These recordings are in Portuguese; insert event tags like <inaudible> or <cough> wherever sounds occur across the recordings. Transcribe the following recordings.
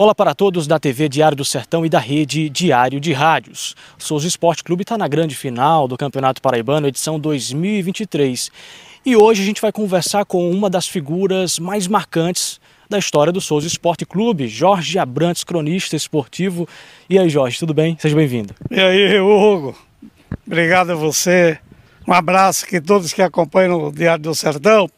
Olá para todos da TV Diário do Sertão e da rede Diário de Rádios. Souza Esporte Clube está na grande final do Campeonato Paraibano, edição 2023. E hoje a gente vai conversar com uma das figuras mais marcantes da história do Souza Esporte Clube, Jorge Abrantes, cronista esportivo. E aí, Jorge, tudo bem? Seja bem-vindo. E aí, Hugo? Obrigado a você. Um abraço que todos que acompanham o Diário do Sertão.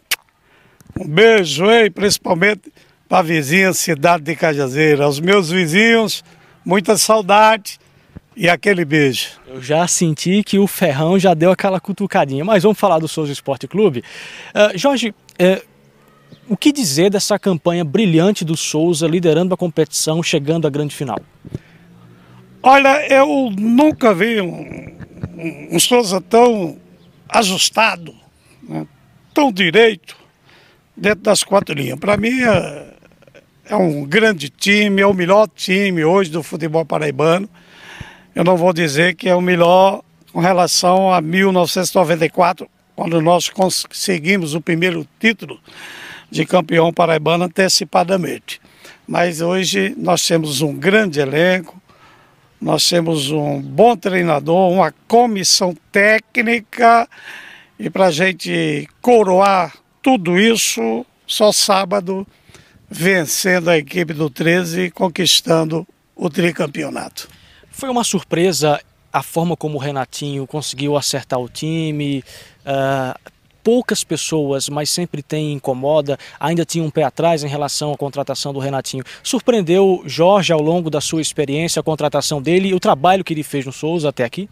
Um beijo, hein? Principalmente para a vizinha cidade de Cajazeira. Aos meus vizinhos, muita saudade e aquele beijo. Eu já senti que o Ferrão já deu aquela cutucadinha, mas vamos falar do Souza Esporte Clube. Uh, Jorge, uh, o que dizer dessa campanha brilhante do Souza liderando a competição, chegando à grande final? Olha, eu nunca vi um, um, Souza tão ajustado, né, tão direito dentro das quatro linhas. Para mim, é, é um grande time, é o melhor time hoje do futebol paraibano. Eu não vou dizer que é o melhor com relação a 1994, quando nós conseguimos o primeiro título de campeão paraibano antecipadamente. Mas hoje nós temos um grande elenco, nós temos um bom treinador, uma comissão técnica e para a gente coroar tudo isso, só sábado vencendo a equipe do 13 e conquistando o tricampeonato. Foi uma surpresa a forma como o Renatinho conseguiu acertar o time. Uh, poucas pessoas, mas sempre tem incomoda, ainda tinha um pé atrás em relação à contratação do Renatinho. Surpreendeu Jorge ao longo da sua experiência, a contratação dele e o trabalho que ele fez no Souza até aqui?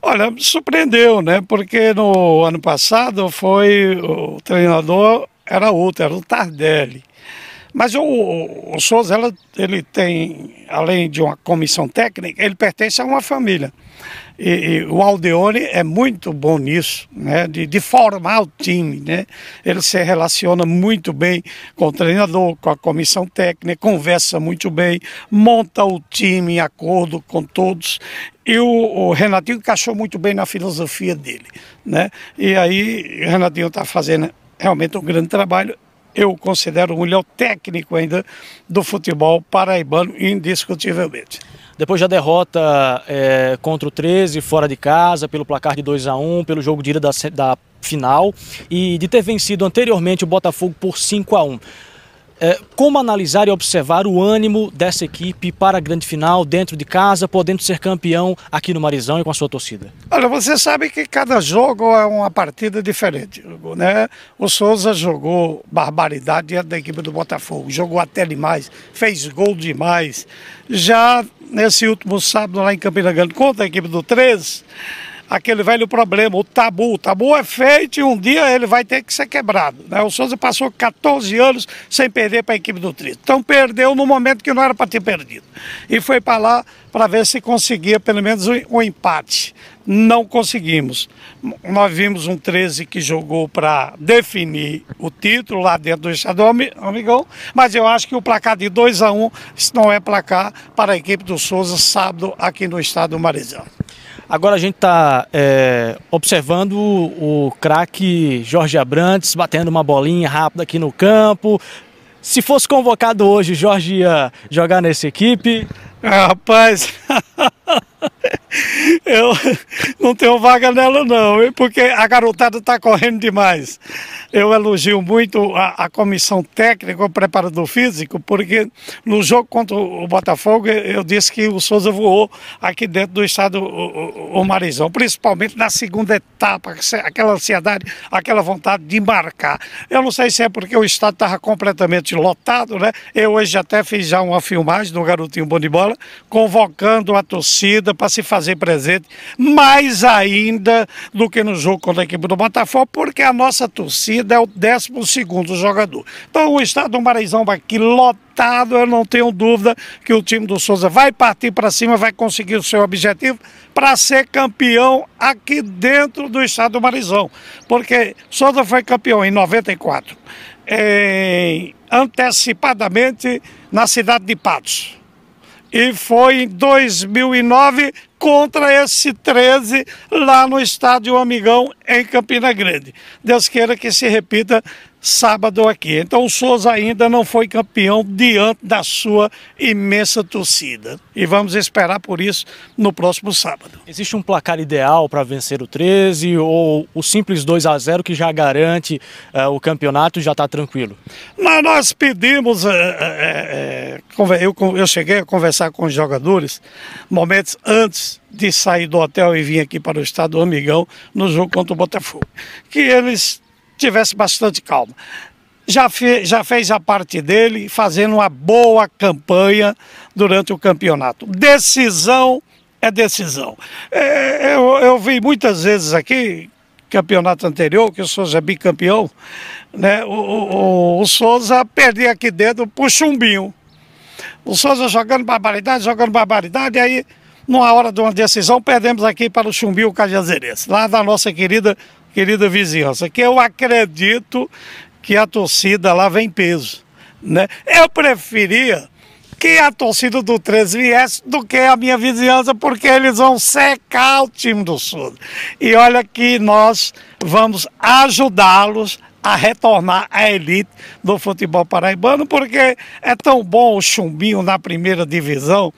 Olha, me surpreendeu, né? Porque no ano passado foi o treinador era outro, era o Tardelli. Mas o, o Souza, ela, ele tem, além de uma comissão técnica, ele pertence a uma família. E, e, o Aldeone é muito bom nisso, né? De, de, formar o time, né? Ele se relaciona muito bem com o treinador, com a comissão técnica, conversa muito bem, monta o time em acordo com todos. E o, o Renatinho encaixou muito bem na filosofia dele, né? E aí o Renatinho está fazendo realmente um grande trabalho eu considero o melhor técnico ainda do futebol paraibano, indiscutivelmente. Depois da derrota é, contra o 13, fora de casa, pelo placar de 2 a 1 pelo jogo de ida da, da final, e de ter vencido anteriormente o Botafogo por 5 a 1 é, como analisar e observar o ânimo dessa equipe para a grande final, dentro de casa, podendo ser campeão aqui no Marizão e com a sua torcida? Olha, você sabe que cada jogo é uma partida diferente. Né? O Souza jogou barbaridade diante da equipe do Botafogo, jogou até demais, fez gol demais. Já nesse último sábado lá em Campina Grande contra a equipe do 13, aquele velho problema, o tabu. O tabu é feito e um dia ele vai ter que ser quebrado. Né? O Souza passou 14 anos sem perder para a equipe do Trito. Então perdeu no momento que não era para ter perdido. E foi para lá para ver se conseguia pelo menos um, um empate. Não conseguimos. Nós vimos um 13 que jogou para definir o título lá dentro do Estadual Amigão, mas eu acho que o placar de 2 a 1 um, não é placar para a equipe do Souza sábado aqui no estado do Marizão. Agora a gente está é, observando o, craque Jorge Abrantes batendo uma bolinha rápida aqui no campo. Se fosse convocado hoje, Jorge ia jogar nessa equipe? Ah, rapaz, <laughs> eu <laughs> não tenho vaga nela não, porque a garotada está correndo demais. Eu elogio muito a, a, comissão técnica, o preparador físico, porque no jogo contra o Botafogo eu disse que o Souza voou aqui dentro do estado o, o, Marizão, principalmente na segunda etapa, aquela ansiedade, aquela vontade de marcar. Eu não sei se é porque o estado estava completamente lotado, né? Eu hoje até fiz já uma filmagem do Garotinho Bom de Bola, convocando a torcida para se fazer presente, mais ainda do que no jogo contra a equipe do Botafogo, porque a nossa torcida é o 12 jogador. Então o estado do Marizão vai aqui lotado, eu não tenho dúvida que o time do Souza vai partir para cima, vai conseguir o seu objetivo para ser campeão aqui dentro do estado do Marizão. Porque Souza foi campeão em 94, em, antecipadamente na cidade de Patos e foi em 2009 contra esse 13 lá no estádio Amigão em Campina Grande. Deus queira que se repita sábado aqui. Então o Souza ainda não foi campeão diante da sua imensa torcida. E vamos esperar por isso no próximo sábado. Existe um placar ideal para vencer o 13 ou o simples 2 a 0 que já garante uh, o campeonato já está tranquilo? Mas nós pedimos, uh, uh, eu, eu cheguei a conversar com os jogadores momentos antes de sair do hotel e vir aqui para o estado do Amigão no jogo contra o Botafogo. Que eles tivessem bastante calma. Já, fe, já fez a parte dele, fazendo uma boa campanha durante o campeonato. Decisão é decisão. É, eu, eu vi muitas vezes aqui, campeonato anterior, que o Souza é bicampeão, né? o, o, o Souza perdia aqui dentro pro chumbinho. O Souza jogando barbaridade, jogando barbaridade, aí numa hora de uma decisão, perdemos aqui para o Chumbinho Cajazeirense, lá da nossa querida, querida vizinhança, que eu acredito que a torcida lá vem peso. Né? Eu preferia que a torcida do 13 viesse do que a minha vizinhança, porque eles vão secar o time do Sul. E olha que nós vamos ajudá-los a retornar à elite do futebol paraibano, porque é tão bom o chumbinho na primeira divisão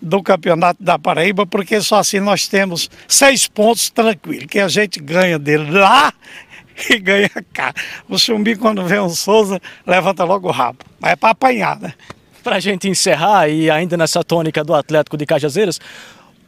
do Campeonato da Paraíba, porque só assim nós temos seis pontos tranquilos, que a gente ganha dele lá <laughs> e ganha cá. O chumbinho, quando vê um Souza, levanta logo o rabo. Mas é para apanhar, né? Para a gente encerrar, e ainda nessa tônica do Atlético de Cajazeiras,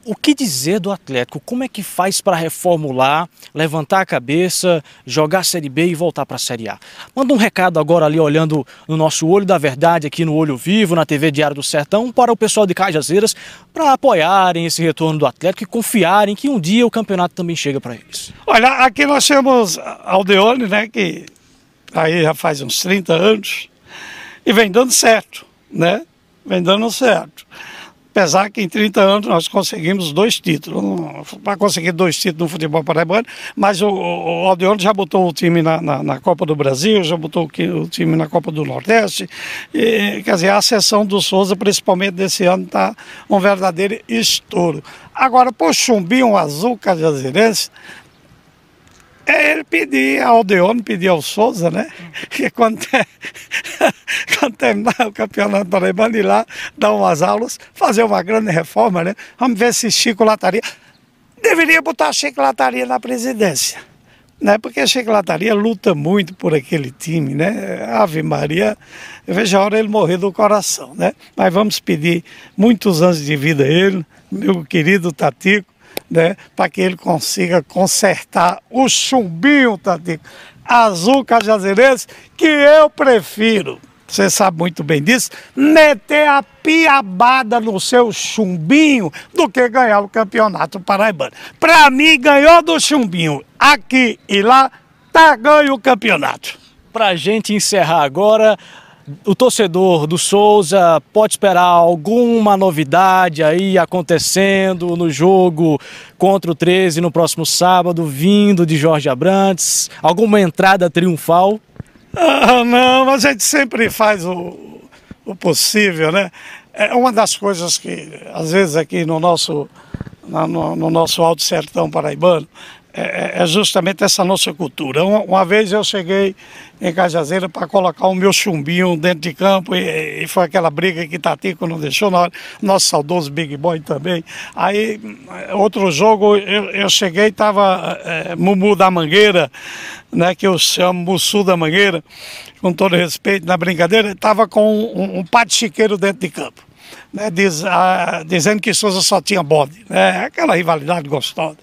o que dizer do Atlético? Como é que faz para reformular, levantar a cabeça, jogar a Série B e voltar para a Série A? Manda um recado agora ali olhando no nosso Olho da Verdade, aqui no Olho Vivo, na TV Diário do Sertão, para o pessoal de Cajazeiras, para apoiarem esse retorno do Atlético e confiarem que um dia o campeonato também chega para eles. Olha, aqui nós temos Aldeone, né, que aí já faz uns 30 anos, e vem dando certo, né? Vem dando certo. Apesar que em 30 anos nós conseguimos dois títulos. Para conseguir dois títulos no futebol paraibano, mas o, o Aldeone já botou o time na, na, na, Copa do Brasil, já botou o, time na Copa do Nordeste. E, quer dizer, a sessão do Souza, principalmente desse ano, está um verdadeiro estouro. Agora, por Chumbinho Azul Cajazeirense, é ele pedir ao Aldeone, pedir ao Souza, né? Que quando, <laughs> quando terminar o campeonato paraibano, ir lá dar umas aulas, fazer uma grande reforma, né? Vamos ver se Chico Lataria. Deveria botar Chico Lataria na presidência. Né? Porque Chico Lataria luta muito por aquele time, né? Ave Maria, eu vejo a hora ele morrer do coração, né? Mas vamos pedir muitos anos de vida a ele, meu querido Tatico, né, para que ele consiga consertar o chumbinho, Tatico, azul cajazeirense, que eu prefiro, você sabe muito bem disso, meter a piabada no seu chumbinho do que ganhar o campeonato paraibano. Para mim, ganhou do chumbinho aqui e lá, tá ganho o campeonato. Para a gente encerrar agora, o torcedor do Souza pode esperar alguma novidade aí acontecendo no jogo contra o 13 no próximo sábado, vindo de Jorge Abrantes? Alguma entrada triunfal? Ah, não, a gente sempre faz o, o possível, né? É uma das coisas que, às vezes, aqui no nosso, no, no nosso Alto Sertão Paraibano, é, é, justamente essa nossa cultura. Uma, uma, vez eu cheguei em Cajazeira para colocar o meu chumbinho dentro de campo e, e foi aquela briga que Tatico não deixou, na hora, nosso saudoso Big Boy também. Aí, outro jogo, eu, eu cheguei, estava é, Mumu da Mangueira, né, que eu chamo Mussu da Mangueira, com todo respeito na brincadeira, estava com um, um pate chiqueiro dentro de campo. Né, diz, ah, dizendo que Souza só tinha bode, né, aquela rivalidade gostosa.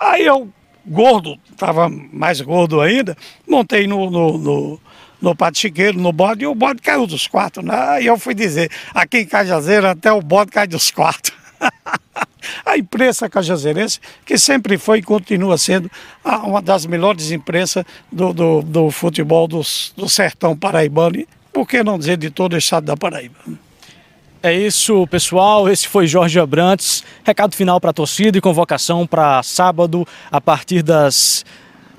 Aí eu gordo, estava mais gordo ainda, montei no, no, no, no patiqueiro, no bode, e o bode caiu dos quatro. Né? E eu fui dizer, aqui em Cajazeira até o bode cai dos quatro. <laughs> a imprensa cajazeirense, que sempre foi e continua sendo uma das melhores imprensas do, do, do futebol do, do sertão paraibano, e por que não dizer de todo o estado da Paraíba. É isso, pessoal. Esse foi Jorge Abrantes. Recado final para a torcida e convocação para sábado, a partir das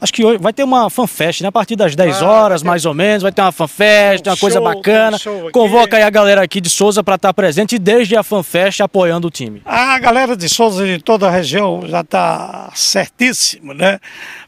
Acho que hoje vai ter uma fanfest, né? A partir das 10 horas, mais ou menos, vai ter uma fanfest, uma coisa bacana. Convoca aí a galera aqui de Souza para estar tá presente desde a fanfest apoiando o time. A galera de Souza de toda a região já está certíssimo, né?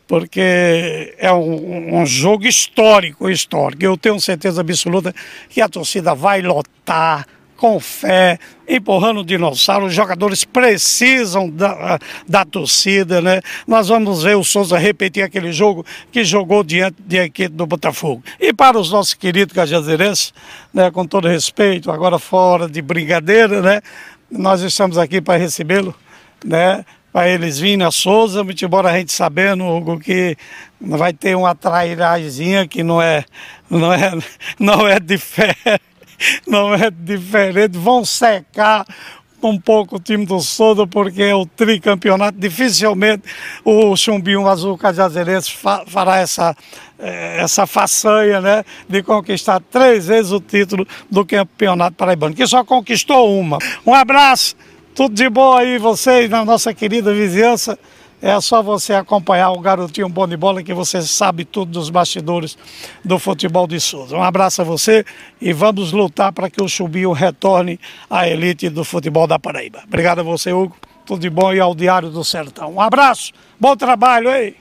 Porque é um, um jogo histórico, histórico. Eu tenho certeza absoluta que a torcida vai lotar com fé, empurrando o dinossauro. Os jogadores precisam da, da torcida, né? Nós vamos ver o Souza repetir aquele jogo que jogou diante de equipe do Botafogo. E para os nossos queridos cajazeirenses, né, com todo respeito, agora fora de brincadeira, né? Nós estamos aqui para recebê-lo, né? para eles virem a Souza, muito embora a gente sabendo, Hugo, que vai ter uma trairagemzinha que não é, não é, <laughs> não é de fé <laughs> não é diferente, vão secar um pouco o time do Souza, porque é o tricampeonato. Dificilmente o Chumbinho Azul Cajazeirense fará essa, eh, essa façanha né, de conquistar três vezes o título do Campeonato Paraibano, que só conquistou uma. Um abraço, tudo de bom aí vocês na nossa querida vizinhança. É só você acompanhar o garotinho bom de bola que você sabe tudo dos bastidores do futebol de Souza. Um abraço a você e vamos lutar para que o Chubinho retorne à elite do futebol da Paraíba. Obrigado a você, Hugo. Tudo de bom e ao Diário do Sertão. Um abraço, bom trabalho aí.